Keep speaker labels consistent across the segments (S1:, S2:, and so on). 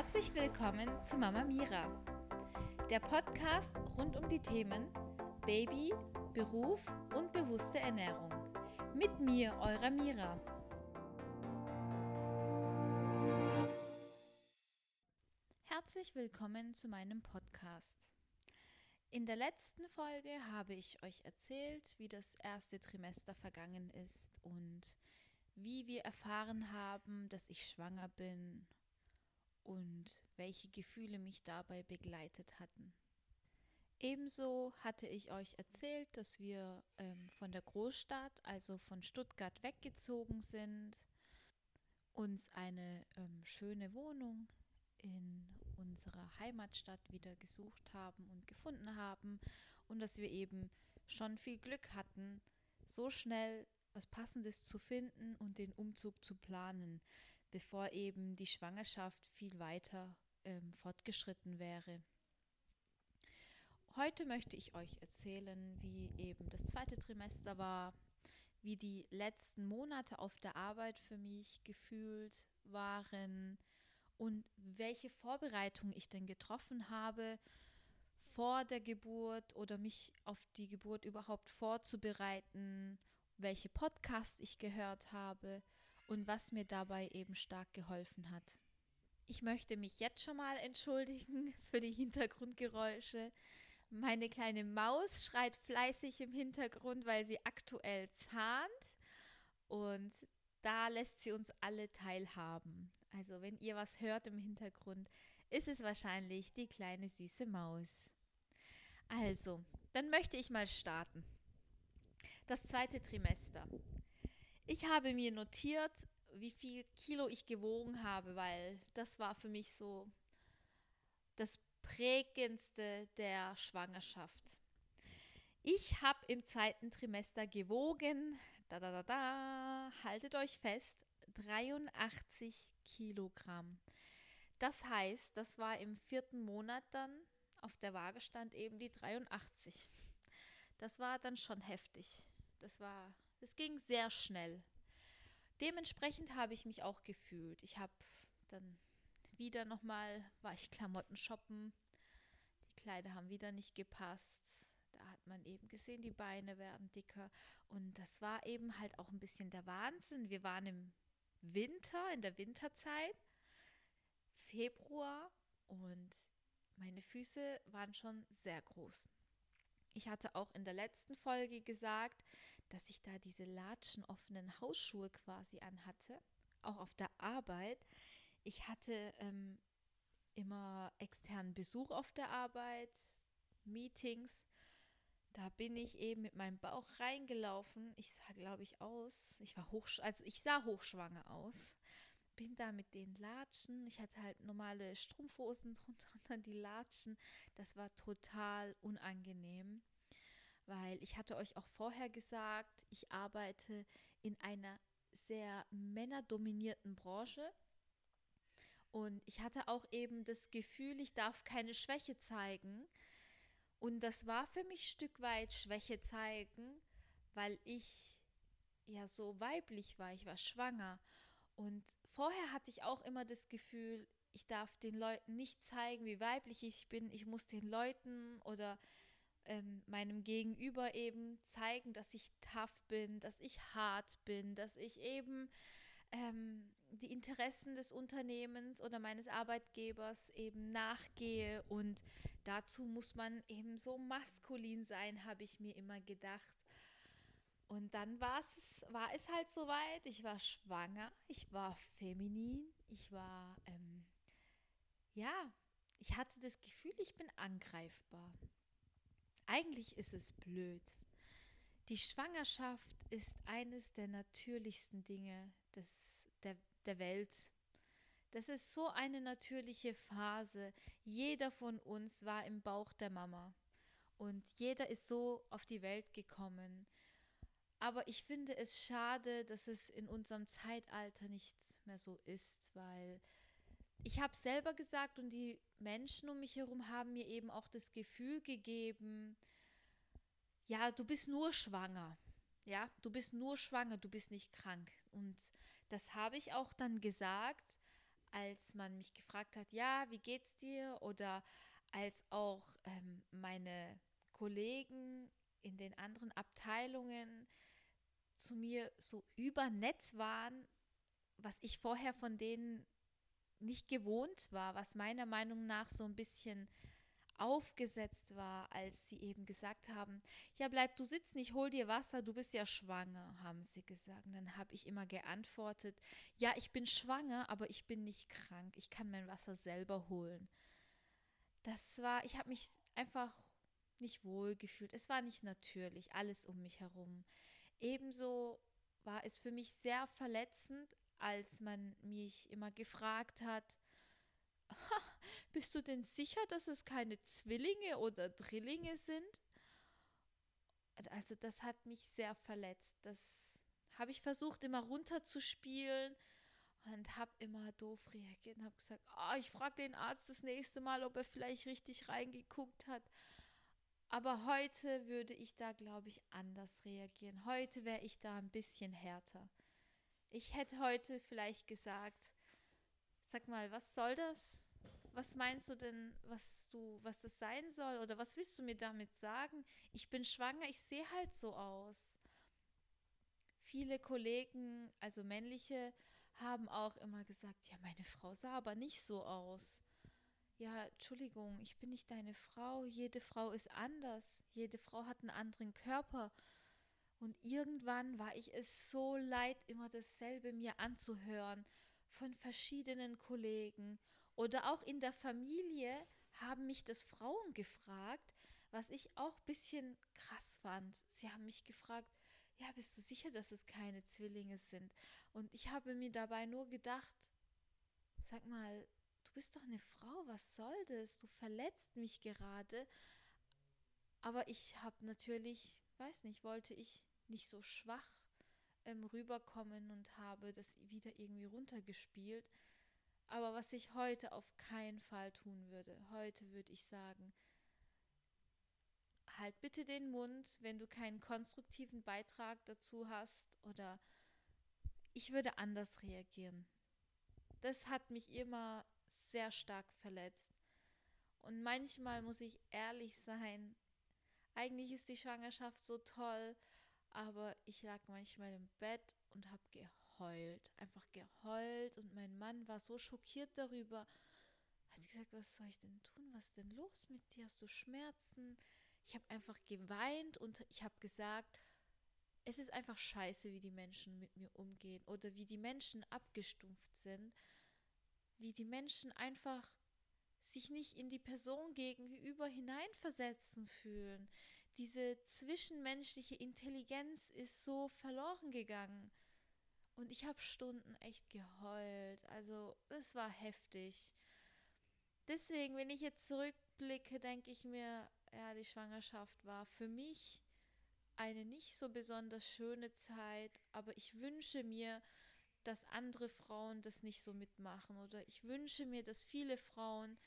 S1: Herzlich willkommen zu Mama Mira, der Podcast rund um die Themen Baby, Beruf und bewusste Ernährung. Mit mir, eurer Mira. Herzlich willkommen zu meinem Podcast. In der letzten Folge habe ich euch erzählt, wie das erste Trimester vergangen ist und wie wir erfahren haben, dass ich schwanger bin und welche Gefühle mich dabei begleitet hatten. Ebenso hatte ich euch erzählt, dass wir ähm, von der Großstadt, also von Stuttgart, weggezogen sind, uns eine ähm, schöne Wohnung in unserer Heimatstadt wieder gesucht haben und gefunden haben und dass wir eben schon viel Glück hatten, so schnell was Passendes zu finden und den Umzug zu planen, bevor eben die Schwangerschaft viel weiter ähm, fortgeschritten wäre. Heute möchte ich euch erzählen, wie eben das zweite Trimester war, wie die letzten Monate auf der Arbeit für mich gefühlt waren und welche Vorbereitung ich denn getroffen habe vor der Geburt oder mich auf die Geburt überhaupt vorzubereiten welche Podcasts ich gehört habe und was mir dabei eben stark geholfen hat. Ich möchte mich jetzt schon mal entschuldigen für die Hintergrundgeräusche. Meine kleine Maus schreit fleißig im Hintergrund, weil sie aktuell zahnt und da lässt sie uns alle teilhaben. Also wenn ihr was hört im Hintergrund, ist es wahrscheinlich die kleine süße Maus. Also, dann möchte ich mal starten. Das zweite Trimester. Ich habe mir notiert, wie viel Kilo ich gewogen habe, weil das war für mich so das prägendste der Schwangerschaft. Ich habe im zweiten Trimester gewogen, da da da da, haltet euch fest, 83 Kilogramm. Das heißt, das war im vierten Monat dann, auf der Waage stand eben die 83 das war dann schon heftig. Das war, es ging sehr schnell. Dementsprechend habe ich mich auch gefühlt. Ich habe dann wieder nochmal, war ich Klamotten shoppen. Die Kleider haben wieder nicht gepasst. Da hat man eben gesehen, die Beine werden dicker. Und das war eben halt auch ein bisschen der Wahnsinn. Wir waren im Winter, in der Winterzeit, Februar, und meine Füße waren schon sehr groß. Ich hatte auch in der letzten Folge gesagt, dass ich da diese latschen offenen Hausschuhe quasi anhatte, auch auf der Arbeit. Ich hatte ähm, immer externen Besuch auf der Arbeit, Meetings. Da bin ich eben mit meinem Bauch reingelaufen. Ich sah, glaube ich, aus. Ich war hoch, also ich sah hochschwanger aus. Bin da mit den Latschen. Ich hatte halt normale Strumpfhosen drunter und dann die Latschen. Das war total unangenehm weil ich hatte euch auch vorher gesagt, ich arbeite in einer sehr männerdominierten Branche. Und ich hatte auch eben das Gefühl, ich darf keine Schwäche zeigen. Und das war für mich ein Stück weit Schwäche zeigen, weil ich ja so weiblich war, ich war schwanger. Und vorher hatte ich auch immer das Gefühl, ich darf den Leuten nicht zeigen, wie weiblich ich bin. Ich muss den Leuten oder ähm, meinem Gegenüber eben zeigen, dass ich tough bin, dass ich hart bin, dass ich eben ähm, die Interessen des Unternehmens oder meines Arbeitgebers eben nachgehe. Und dazu muss man eben so maskulin sein, habe ich mir immer gedacht. Und dann war es, war es halt soweit. Ich war schwanger, ich war feminin, ich war, ähm, ja, ich hatte das Gefühl, ich bin angreifbar. Eigentlich ist es blöd. Die Schwangerschaft ist eines der natürlichsten Dinge des, der, der Welt. Das ist so eine natürliche Phase. Jeder von uns war im Bauch der Mama und jeder ist so auf die Welt gekommen. Aber ich finde es schade, dass es in unserem Zeitalter nicht mehr so ist, weil ich habe selber gesagt und die Menschen um mich herum haben mir eben auch das Gefühl gegeben, ja, du bist nur schwanger. Ja, du bist nur schwanger, du bist nicht krank. Und das habe ich auch dann gesagt, als man mich gefragt hat, ja, wie geht's dir? Oder als auch ähm, meine Kollegen in den anderen Abteilungen zu mir so übernett waren, was ich vorher von denen nicht gewohnt war, was meiner Meinung nach so ein bisschen aufgesetzt war, als sie eben gesagt haben, ja bleib du sitzen, ich hol dir Wasser, du bist ja schwanger, haben sie gesagt. Und dann habe ich immer geantwortet, ja, ich bin schwanger, aber ich bin nicht krank, ich kann mein Wasser selber holen. Das war, ich habe mich einfach nicht wohl gefühlt. Es war nicht natürlich, alles um mich herum. Ebenso war es für mich sehr verletzend, als man mich immer gefragt hat, bist du denn sicher, dass es keine Zwillinge oder Drillinge sind? Also das hat mich sehr verletzt. Das habe ich versucht immer runterzuspielen und habe immer doof reagiert und habe gesagt, oh, ich frage den Arzt das nächste Mal, ob er vielleicht richtig reingeguckt hat. Aber heute würde ich da, glaube ich, anders reagieren. Heute wäre ich da ein bisschen härter. Ich hätte heute vielleicht gesagt, sag mal, was soll das? Was meinst du denn, was du, was das sein soll? Oder was willst du mir damit sagen? Ich bin schwanger, ich sehe halt so aus. Viele Kollegen, also männliche, haben auch immer gesagt, ja, meine Frau sah aber nicht so aus. Ja, Entschuldigung, ich bin nicht deine Frau. Jede Frau ist anders. Jede Frau hat einen anderen Körper. Und irgendwann war ich es so leid, immer dasselbe mir anzuhören von verschiedenen Kollegen. Oder auch in der Familie haben mich das Frauen gefragt, was ich auch ein bisschen krass fand. Sie haben mich gefragt, ja, bist du sicher, dass es keine Zwillinge sind? Und ich habe mir dabei nur gedacht, sag mal, bist doch eine Frau, was soll das? Du verletzt mich gerade. Aber ich habe natürlich, weiß nicht, wollte ich nicht so schwach ähm, rüberkommen und habe das wieder irgendwie runtergespielt. Aber was ich heute auf keinen Fall tun würde, heute würde ich sagen, halt bitte den Mund, wenn du keinen konstruktiven Beitrag dazu hast oder ich würde anders reagieren. Das hat mich immer sehr stark verletzt. Und manchmal muss ich ehrlich sein, eigentlich ist die Schwangerschaft so toll, aber ich lag manchmal im Bett und habe geheult, einfach geheult und mein Mann war so schockiert darüber. Hat gesagt, was soll ich denn tun? Was ist denn los mit dir? Hast du Schmerzen? Ich habe einfach geweint und ich habe gesagt, es ist einfach scheiße, wie die Menschen mit mir umgehen oder wie die Menschen abgestumpft sind, wie die Menschen einfach sich nicht in die Person gegenüber hineinversetzen fühlen, diese zwischenmenschliche Intelligenz ist so verloren gegangen. Und ich habe Stunden echt geheult. Also es war heftig. Deswegen, wenn ich jetzt zurückblicke, denke ich mir, ja, die Schwangerschaft war für mich eine nicht so besonders schöne Zeit, aber ich wünsche mir, dass andere Frauen das nicht so mitmachen oder ich wünsche mir, dass viele Frauen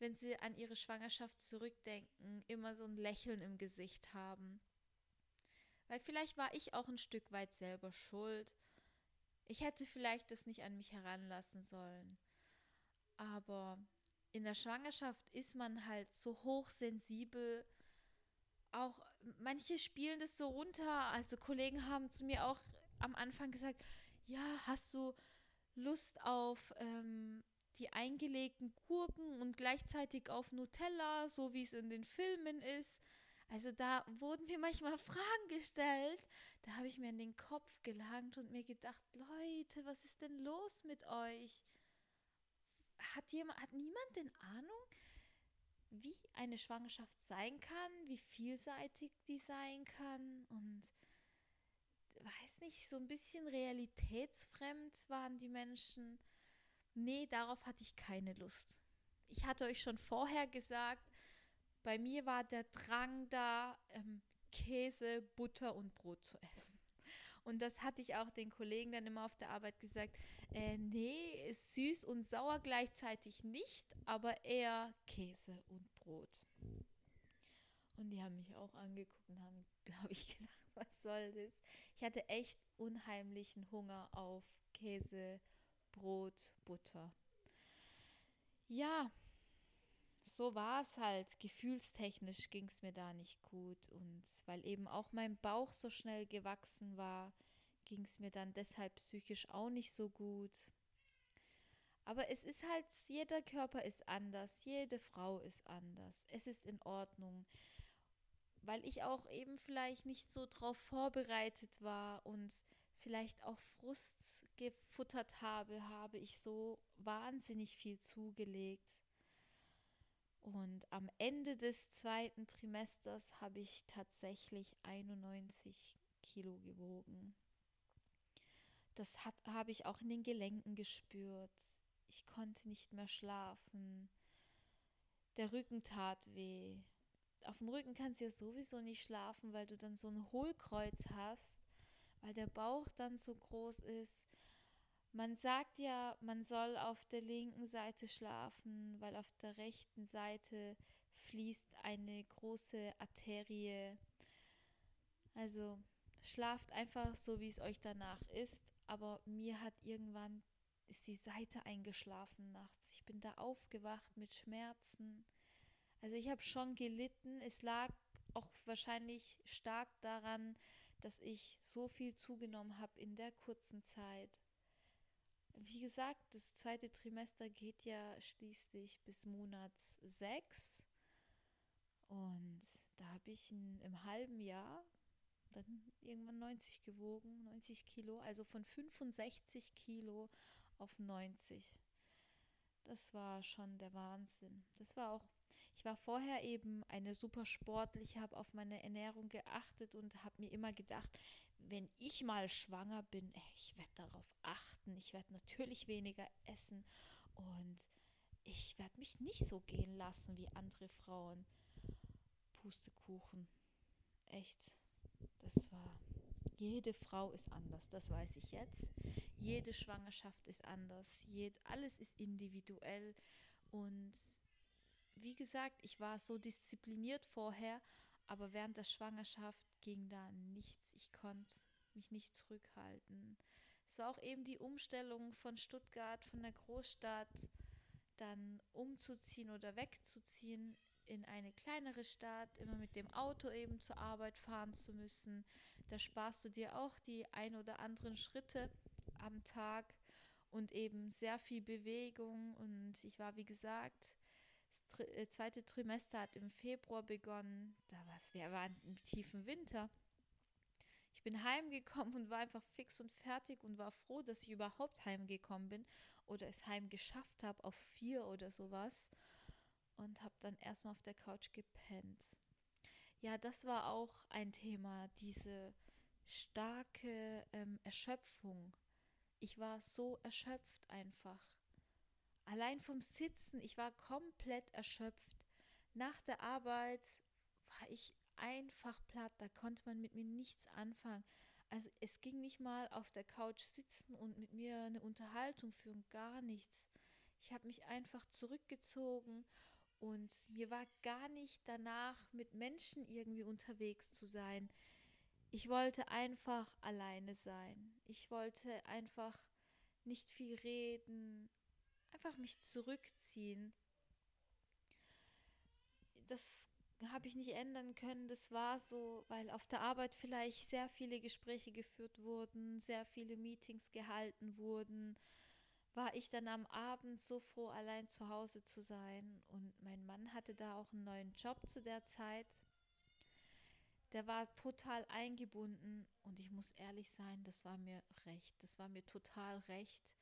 S1: wenn sie an ihre Schwangerschaft zurückdenken, immer so ein Lächeln im Gesicht haben. Weil vielleicht war ich auch ein Stück weit selber schuld. Ich hätte vielleicht das nicht an mich heranlassen sollen. Aber in der Schwangerschaft ist man halt so hochsensibel. Auch manche spielen das so runter. Also Kollegen haben zu mir auch am Anfang gesagt, ja, hast du Lust auf ähm, die eingelegten Gurken und gleichzeitig auf Nutella, so wie es in den Filmen ist. Also da wurden mir manchmal Fragen gestellt. Da habe ich mir in den Kopf gelangt und mir gedacht, Leute, was ist denn los mit euch? Hat jemand, hat niemand denn Ahnung, wie eine Schwangerschaft sein kann, wie vielseitig die sein kann und weiß nicht, so ein bisschen realitätsfremd waren die Menschen. Nee, darauf hatte ich keine Lust. Ich hatte euch schon vorher gesagt, bei mir war der Drang da, ähm, Käse, Butter und Brot zu essen. Und das hatte ich auch den Kollegen dann immer auf der Arbeit gesagt. Äh, nee, ist süß und sauer gleichzeitig nicht, aber eher Käse und Brot. Und die haben mich auch angeguckt und haben, glaube ich, gedacht, was soll das? Ich hatte echt unheimlichen Hunger auf Käse, Brot, Butter. Ja, so war es halt. Gefühlstechnisch ging es mir da nicht gut. Und weil eben auch mein Bauch so schnell gewachsen war, ging es mir dann deshalb psychisch auch nicht so gut. Aber es ist halt, jeder Körper ist anders, jede Frau ist anders. Es ist in Ordnung. Weil ich auch eben vielleicht nicht so drauf vorbereitet war und vielleicht auch Frust gefuttert habe, habe ich so wahnsinnig viel zugelegt. Und am Ende des zweiten Trimesters habe ich tatsächlich 91 Kilo gewogen. Das habe ich auch in den Gelenken gespürt. Ich konnte nicht mehr schlafen. Der Rücken tat weh. Auf dem Rücken kannst du ja sowieso nicht schlafen, weil du dann so ein Hohlkreuz hast, weil der Bauch dann so groß ist. Man sagt ja, man soll auf der linken Seite schlafen, weil auf der rechten Seite fließt eine große Arterie. Also schlaft einfach so, wie es euch danach ist. Aber mir hat irgendwann ist die Seite eingeschlafen nachts. Ich bin da aufgewacht mit Schmerzen. Also ich habe schon gelitten. Es lag auch wahrscheinlich stark daran, dass ich so viel zugenommen habe in der kurzen Zeit. Wie gesagt, das zweite Trimester geht ja schließlich bis Monat 6. Und da habe ich in, im halben Jahr dann irgendwann 90 gewogen, 90 Kilo, also von 65 Kilo auf 90. Das war schon der Wahnsinn. Das war auch, ich war vorher eben eine super sportliche, habe auf meine Ernährung geachtet und habe mir immer gedacht, wenn ich mal schwanger bin, ich werde darauf achten, ich werde natürlich weniger essen und ich werde mich nicht so gehen lassen wie andere Frauen. Pustekuchen. Echt. Das war. Jede Frau ist anders, das weiß ich jetzt. Jede Schwangerschaft ist anders. Jed, alles ist individuell. Und wie gesagt, ich war so diszipliniert vorher, aber während der Schwangerschaft ging da nichts. Ich konnte mich nicht zurückhalten. Es war auch eben die Umstellung von Stuttgart, von der Großstadt, dann umzuziehen oder wegzuziehen in eine kleinere Stadt, immer mit dem Auto eben zur Arbeit fahren zu müssen. Da sparst du dir auch die ein oder anderen Schritte am Tag und eben sehr viel Bewegung. Und ich war, wie gesagt, äh, zweite Trimester hat im Februar begonnen. Da war es, wir waren im tiefen Winter. Ich bin heimgekommen und war einfach fix und fertig und war froh, dass ich überhaupt heimgekommen bin oder es heim geschafft habe auf vier oder sowas und habe dann erstmal auf der Couch gepennt. Ja, das war auch ein Thema, diese starke ähm, Erschöpfung. Ich war so erschöpft einfach. Allein vom Sitzen, ich war komplett erschöpft. Nach der Arbeit war ich einfach platt, da konnte man mit mir nichts anfangen. Also es ging nicht mal auf der Couch sitzen und mit mir eine Unterhaltung führen, gar nichts. Ich habe mich einfach zurückgezogen und mir war gar nicht danach, mit Menschen irgendwie unterwegs zu sein. Ich wollte einfach alleine sein. Ich wollte einfach nicht viel reden, einfach mich zurückziehen. Das habe ich nicht ändern können. Das war so, weil auf der Arbeit vielleicht sehr viele Gespräche geführt wurden, sehr viele Meetings gehalten wurden, war ich dann am Abend so froh, allein zu Hause zu sein. Und mein Mann hatte da auch einen neuen Job zu der Zeit. Der war total eingebunden und ich muss ehrlich sein, das war mir recht. Das war mir total recht.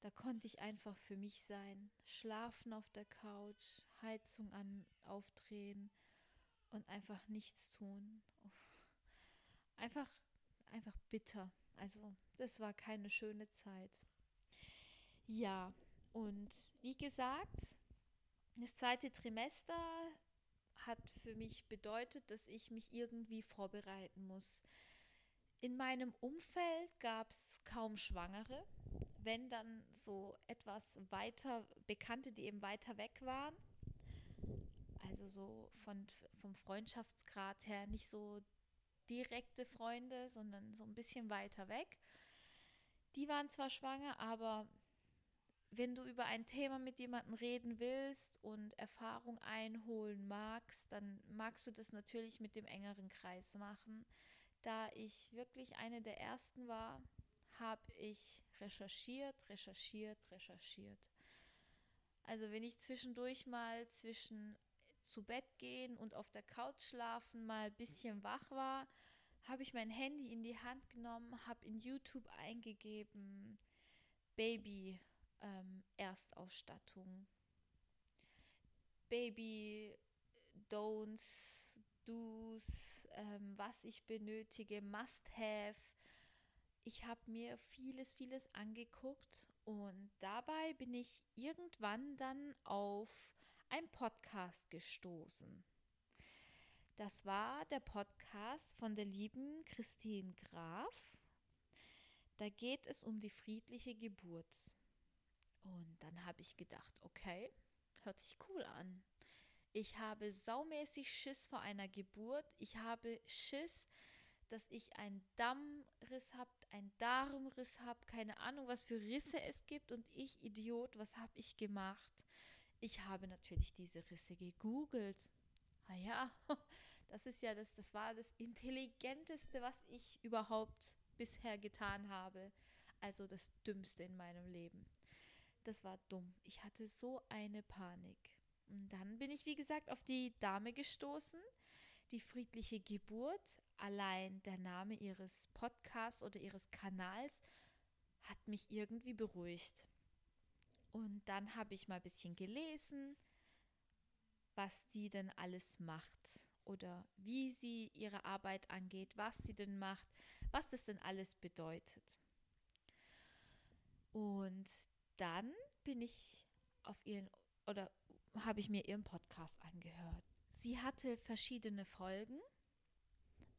S1: Da konnte ich einfach für mich sein, schlafen auf der Couch, Heizung an, aufdrehen und einfach nichts tun. Einfach, einfach bitter. Also, das war keine schöne Zeit. Ja, und wie gesagt, das zweite Trimester hat für mich bedeutet, dass ich mich irgendwie vorbereiten muss. In meinem Umfeld gab es kaum Schwangere, wenn dann so etwas weiter Bekannte, die eben weiter weg waren. Also so von, vom Freundschaftsgrad her nicht so direkte Freunde, sondern so ein bisschen weiter weg. Die waren zwar schwanger, aber wenn du über ein Thema mit jemandem reden willst und Erfahrung einholen magst, dann magst du das natürlich mit dem engeren Kreis machen. Da ich wirklich eine der ersten war, habe ich recherchiert, recherchiert, recherchiert. Also wenn ich zwischendurch mal zwischen zu Bett gehen und auf der Couch schlafen mal ein bisschen wach war, habe ich mein Handy in die Hand genommen, habe in YouTube eingegeben Baby ähm, Erstausstattung, Baby Don'ts, Do's, ähm, was ich benötige, Must-Have. Ich habe mir vieles, vieles angeguckt und dabei bin ich irgendwann dann auf ein Podcast gestoßen. Das war der Podcast von der lieben Christine Graf. Da geht es um die friedliche Geburt. Und dann habe ich gedacht, okay, hört sich cool an. Ich habe saumäßig Schiss vor einer Geburt. Ich habe Schiss, dass ich einen Dammriss habe, einen Darmriss habe, keine Ahnung, was für Risse es gibt. Und ich, Idiot, was habe ich gemacht? Ich habe natürlich diese Risse gegoogelt. Ah ja, das ist ja das, das war das Intelligenteste, was ich überhaupt bisher getan habe. Also das Dümmste in meinem Leben. Das war dumm. Ich hatte so eine Panik. Und dann bin ich, wie gesagt, auf die Dame gestoßen, die friedliche Geburt. Allein der Name ihres Podcasts oder ihres Kanals hat mich irgendwie beruhigt. Und dann habe ich mal ein bisschen gelesen, was die denn alles macht oder wie sie ihre Arbeit angeht, was sie denn macht, was das denn alles bedeutet. Und dann bin ich auf ihren oder habe ich mir ihren Podcast angehört. Sie hatte verschiedene Folgen,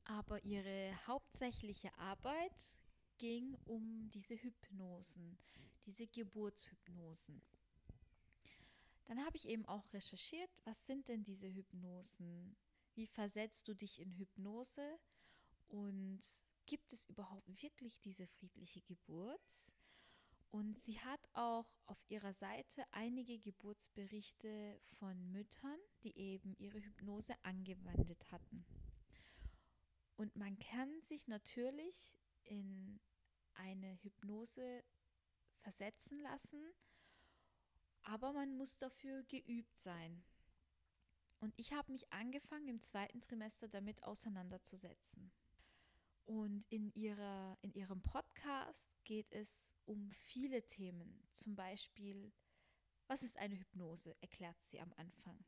S1: aber ihre hauptsächliche Arbeit ging um diese Hypnosen, diese Geburtshypnosen. Dann habe ich eben auch recherchiert, was sind denn diese Hypnosen? Wie versetzt du dich in Hypnose? Und gibt es überhaupt wirklich diese friedliche Geburt? Und sie hat auch auf ihrer Seite einige Geburtsberichte von Müttern, die eben ihre Hypnose angewendet hatten. Und man kann sich natürlich in eine Hypnose versetzen lassen, aber man muss dafür geübt sein. Und ich habe mich angefangen im zweiten Trimester damit auseinanderzusetzen. Und in, ihrer, in ihrem Podcast geht es um viele Themen. Zum Beispiel, was ist eine Hypnose, erklärt sie am Anfang.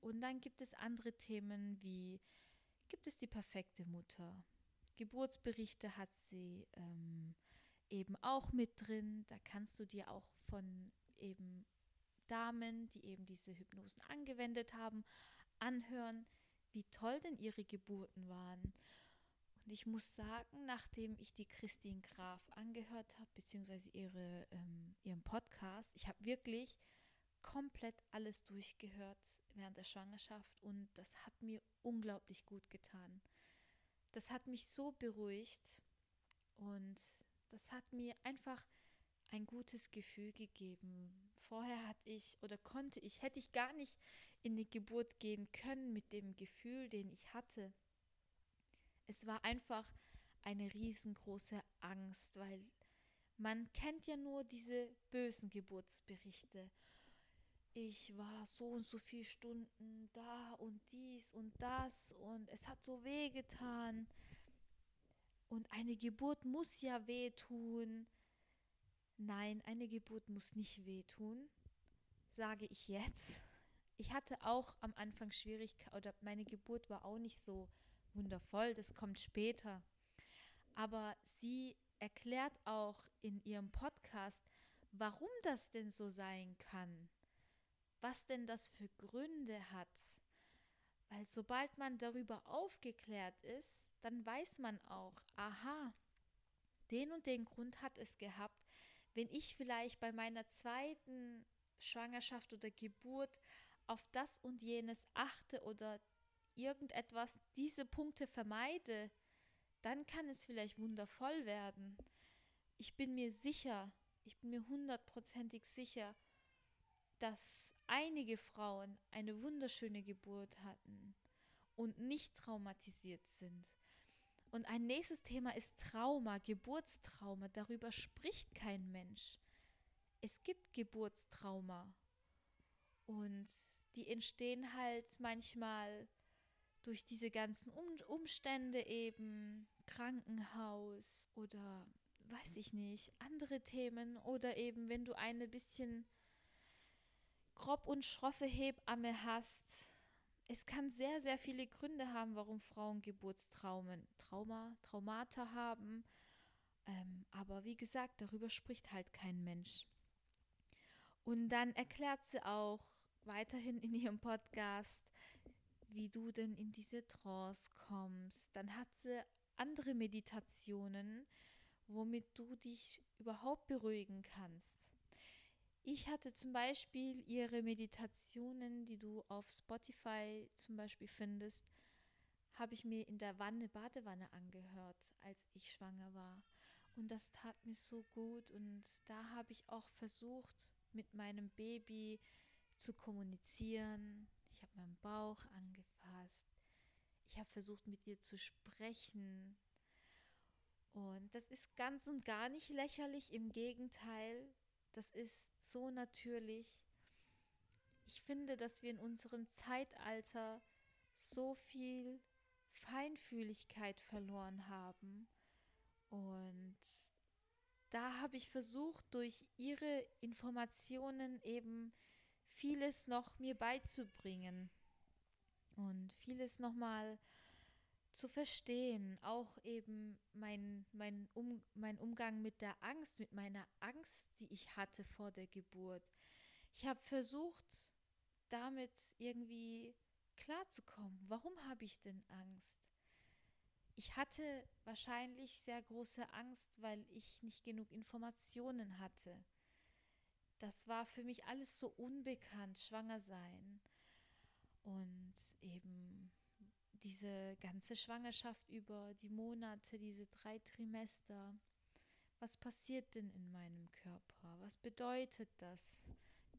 S1: Und dann gibt es andere Themen wie, gibt es die perfekte Mutter? Geburtsberichte hat sie ähm, eben auch mit drin. Da kannst du dir auch von eben Damen, die eben diese Hypnosen angewendet haben, anhören, wie toll denn ihre Geburten waren. Und ich muss sagen, nachdem ich die Christine Graf angehört habe, beziehungsweise ihre, ähm, ihren Podcast, ich habe wirklich komplett alles durchgehört während der Schwangerschaft und das hat mir unglaublich gut getan. Das hat mich so beruhigt und das hat mir einfach ein gutes Gefühl gegeben. Vorher hatte ich oder konnte ich, hätte ich gar nicht in die Geburt gehen können mit dem Gefühl, den ich hatte. Es war einfach eine riesengroße Angst, weil man kennt ja nur diese bösen Geburtsberichte. Ich war so und so viele Stunden da und dies und das und es hat so weh getan. Und eine Geburt muss ja wehtun. Nein, eine Geburt muss nicht wehtun, sage ich jetzt. Ich hatte auch am Anfang Schwierigkeiten, oder meine Geburt war auch nicht so wundervoll, das kommt später. Aber sie erklärt auch in ihrem Podcast, warum das denn so sein kann, was denn das für Gründe hat. Weil sobald man darüber aufgeklärt ist, dann weiß man auch, aha, den und den Grund hat es gehabt, wenn ich vielleicht bei meiner zweiten Schwangerschaft oder Geburt auf das und jenes achte oder irgendetwas diese Punkte vermeide, dann kann es vielleicht wundervoll werden. Ich bin mir sicher, ich bin mir hundertprozentig sicher, dass einige Frauen eine wunderschöne Geburt hatten und nicht traumatisiert sind. Und ein nächstes Thema ist Trauma, Geburtstrauma. Darüber spricht kein Mensch. Es gibt Geburtstrauma. Und die entstehen halt manchmal durch diese ganzen um Umstände eben, Krankenhaus oder weiß ich nicht, andere Themen oder eben wenn du eine bisschen grob und schroffe Hebamme hast. Es kann sehr, sehr viele Gründe haben, warum Frauen Geburtstraumen, Trauma, Traumata haben. Ähm, aber wie gesagt, darüber spricht halt kein Mensch. Und dann erklärt sie auch weiterhin in ihrem Podcast, wie du denn in diese Trance kommst. Dann hat sie andere Meditationen, womit du dich überhaupt beruhigen kannst. Ich hatte zum Beispiel ihre Meditationen, die du auf Spotify zum Beispiel findest, habe ich mir in der Wanne, Badewanne angehört, als ich schwanger war. Und das tat mir so gut. Und da habe ich auch versucht, mit meinem Baby zu kommunizieren. Ich habe meinen Bauch angefasst. Ich habe versucht, mit ihr zu sprechen. Und das ist ganz und gar nicht lächerlich. Im Gegenteil, das ist so natürlich. Ich finde, dass wir in unserem Zeitalter so viel Feinfühligkeit verloren haben. Und da habe ich versucht, durch ihre Informationen eben vieles noch mir beizubringen und vieles nochmal zu verstehen, auch eben mein, mein, um, mein Umgang mit der Angst, mit meiner Angst, die ich hatte vor der Geburt. Ich habe versucht, damit irgendwie klarzukommen. Warum habe ich denn Angst? Ich hatte wahrscheinlich sehr große Angst, weil ich nicht genug Informationen hatte. Das war für mich alles so unbekannt, schwanger sein. Und eben diese ganze Schwangerschaft über die Monate, diese drei Trimester. Was passiert denn in meinem Körper? Was bedeutet das,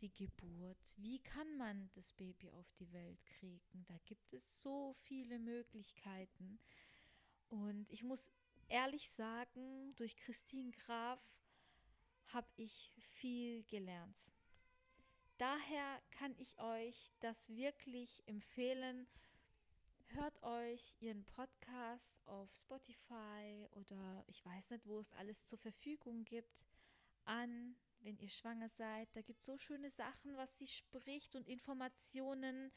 S1: die Geburt? Wie kann man das Baby auf die Welt kriegen? Da gibt es so viele Möglichkeiten. Und ich muss ehrlich sagen, durch Christine Graf habe ich viel gelernt. Daher kann ich euch das wirklich empfehlen, hört euch ihren Podcast auf Spotify oder ich weiß nicht, wo es alles zur Verfügung gibt, an, wenn ihr schwanger seid. Da gibt es so schöne Sachen, was sie spricht und Informationen.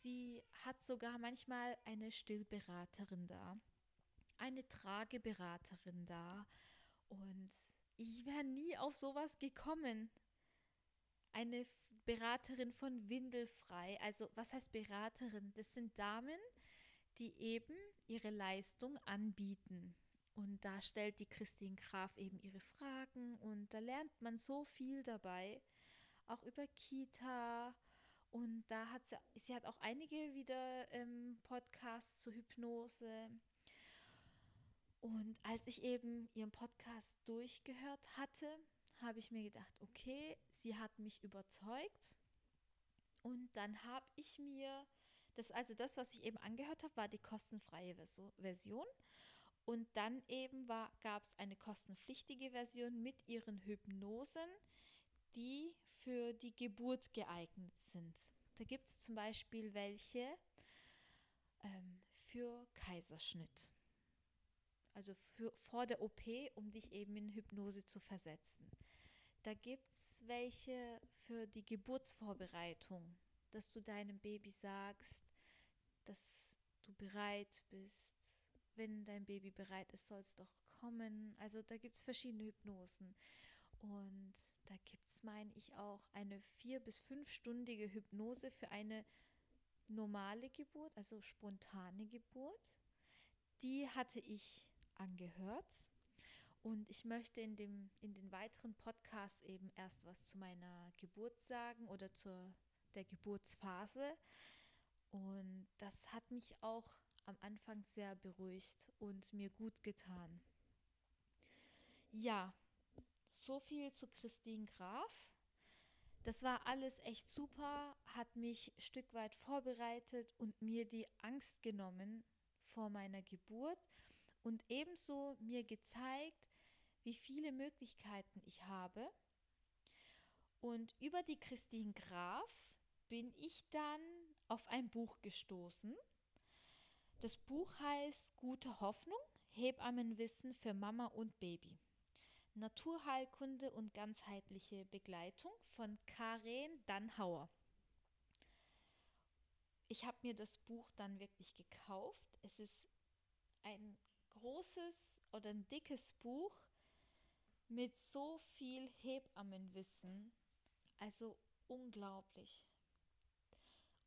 S1: Sie hat sogar manchmal eine Stillberaterin da, eine Trageberaterin da. Und ich wäre nie auf sowas gekommen. Eine Beraterin von Windelfrei. Also was heißt Beraterin? Das sind Damen, die eben ihre Leistung anbieten. Und da stellt die Christine Graf eben ihre Fragen und da lernt man so viel dabei, auch über Kita. Und da hat sie, sie hat auch einige wieder ähm, Podcasts zur Hypnose. Und als ich eben ihren Podcast durchgehört hatte, habe ich mir gedacht, okay, sie hat mich überzeugt. Und dann habe ich mir, das, also das, was ich eben angehört habe, war die kostenfreie Version. Und dann eben gab es eine kostenpflichtige Version mit ihren Hypnosen, die für die Geburt geeignet sind. Da gibt es zum Beispiel welche ähm, für Kaiserschnitt. Also für, vor der OP, um dich eben in Hypnose zu versetzen. Da gibt es welche für die Geburtsvorbereitung, dass du deinem Baby sagst, dass du bereit bist. Wenn dein Baby bereit ist, soll es doch kommen. Also da gibt es verschiedene Hypnosen. Und da gibt es, meine ich, auch eine vier- bis fünfstündige Hypnose für eine normale Geburt, also spontane Geburt. Die hatte ich angehört und ich möchte in, dem, in den weiteren Podcasts eben erst was zu meiner Geburt sagen oder zur der Geburtsphase. Und das hat mich auch am Anfang sehr beruhigt und mir gut getan. Ja, so viel zu Christine Graf. Das war alles echt super, hat mich ein Stück weit vorbereitet und mir die Angst genommen vor meiner Geburt und ebenso mir gezeigt, wie viele Möglichkeiten ich habe. Und über die Christine Graf bin ich dann auf ein Buch gestoßen. Das Buch heißt Gute Hoffnung, Hebammenwissen für Mama und Baby. Naturheilkunde und ganzheitliche Begleitung von Karen Dannhauer. Ich habe mir das Buch dann wirklich gekauft. Es ist ein großes oder ein dickes Buch mit so viel Hebammenwissen. Also unglaublich.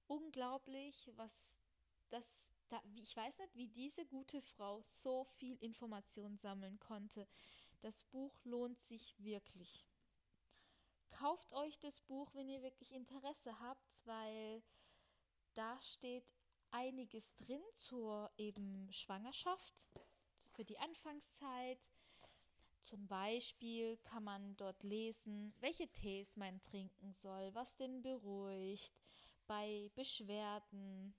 S1: Unglaublich, was das da, ich weiß nicht, wie diese gute Frau so viel Information sammeln konnte. Das Buch lohnt sich wirklich. Kauft euch das Buch, wenn ihr wirklich Interesse habt, weil da steht einiges drin zur eben Schwangerschaft, für die Anfangszeit. Zum Beispiel kann man dort lesen, welche Tees man trinken soll, was den beruhigt, bei Beschwerden.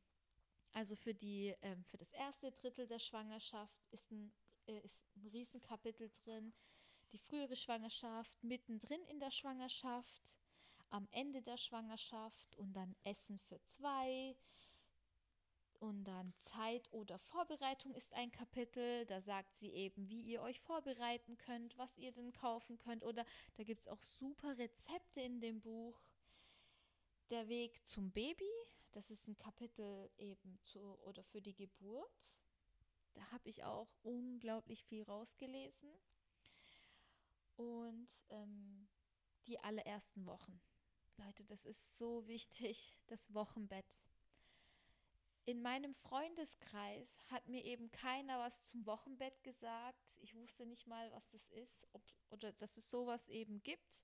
S1: Also für, die, ähm, für das erste Drittel der Schwangerschaft ist ein äh, ist ein Riesenkapitel drin. Die frühere Schwangerschaft, mittendrin in der Schwangerschaft, am Ende der Schwangerschaft und dann Essen für zwei. Und dann Zeit oder Vorbereitung ist ein Kapitel. Da sagt sie eben, wie ihr euch vorbereiten könnt, was ihr denn kaufen könnt. Oder da gibt es auch super Rezepte in dem Buch. Der Weg zum Baby, das ist ein Kapitel eben zu oder für die Geburt. Da habe ich auch unglaublich viel rausgelesen. Und ähm, die allerersten Wochen. Leute, das ist so wichtig, das Wochenbett. In meinem Freundeskreis hat mir eben keiner was zum Wochenbett gesagt. Ich wusste nicht mal, was das ist ob, oder dass es sowas eben gibt.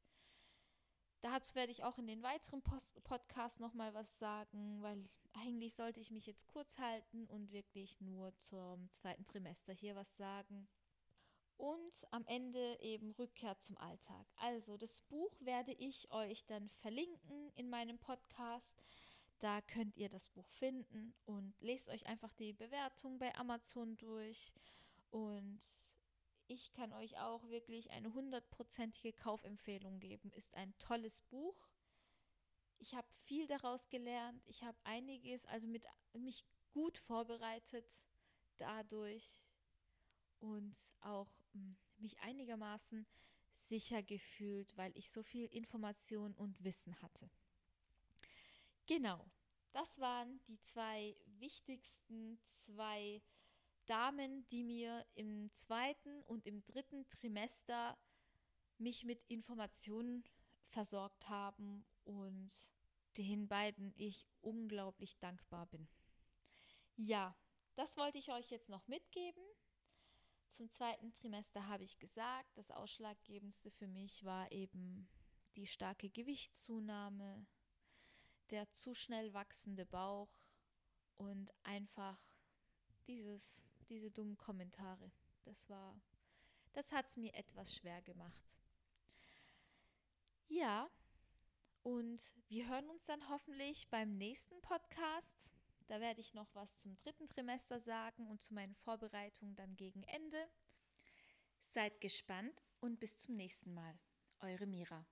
S1: Dazu werde ich auch in den weiteren Post Podcasts nochmal was sagen, weil eigentlich sollte ich mich jetzt kurz halten und wirklich nur zum zweiten Trimester hier was sagen. Und am Ende eben Rückkehr zum Alltag. Also das Buch werde ich euch dann verlinken in meinem Podcast. Da könnt ihr das Buch finden und lest euch einfach die Bewertung bei Amazon durch. Und ich kann euch auch wirklich eine hundertprozentige Kaufempfehlung geben. Ist ein tolles Buch. Ich habe viel daraus gelernt. Ich habe einiges, also mit mich gut vorbereitet dadurch und auch hm, mich einigermaßen sicher gefühlt, weil ich so viel Information und Wissen hatte. Genau, das waren die zwei wichtigsten zwei Damen, die mir im zweiten und im dritten Trimester mich mit Informationen versorgt haben und den beiden ich unglaublich dankbar bin. Ja, das wollte ich euch jetzt noch mitgeben. Zum zweiten Trimester habe ich gesagt, das Ausschlaggebendste für mich war eben die starke Gewichtszunahme, der zu schnell wachsende Bauch und einfach dieses diese dummen Kommentare. Das war, das hat es mir etwas schwer gemacht. Ja, und wir hören uns dann hoffentlich beim nächsten Podcast. Da werde ich noch was zum dritten Trimester sagen und zu meinen Vorbereitungen dann gegen Ende. Seid gespannt und bis zum nächsten Mal. Eure Mira.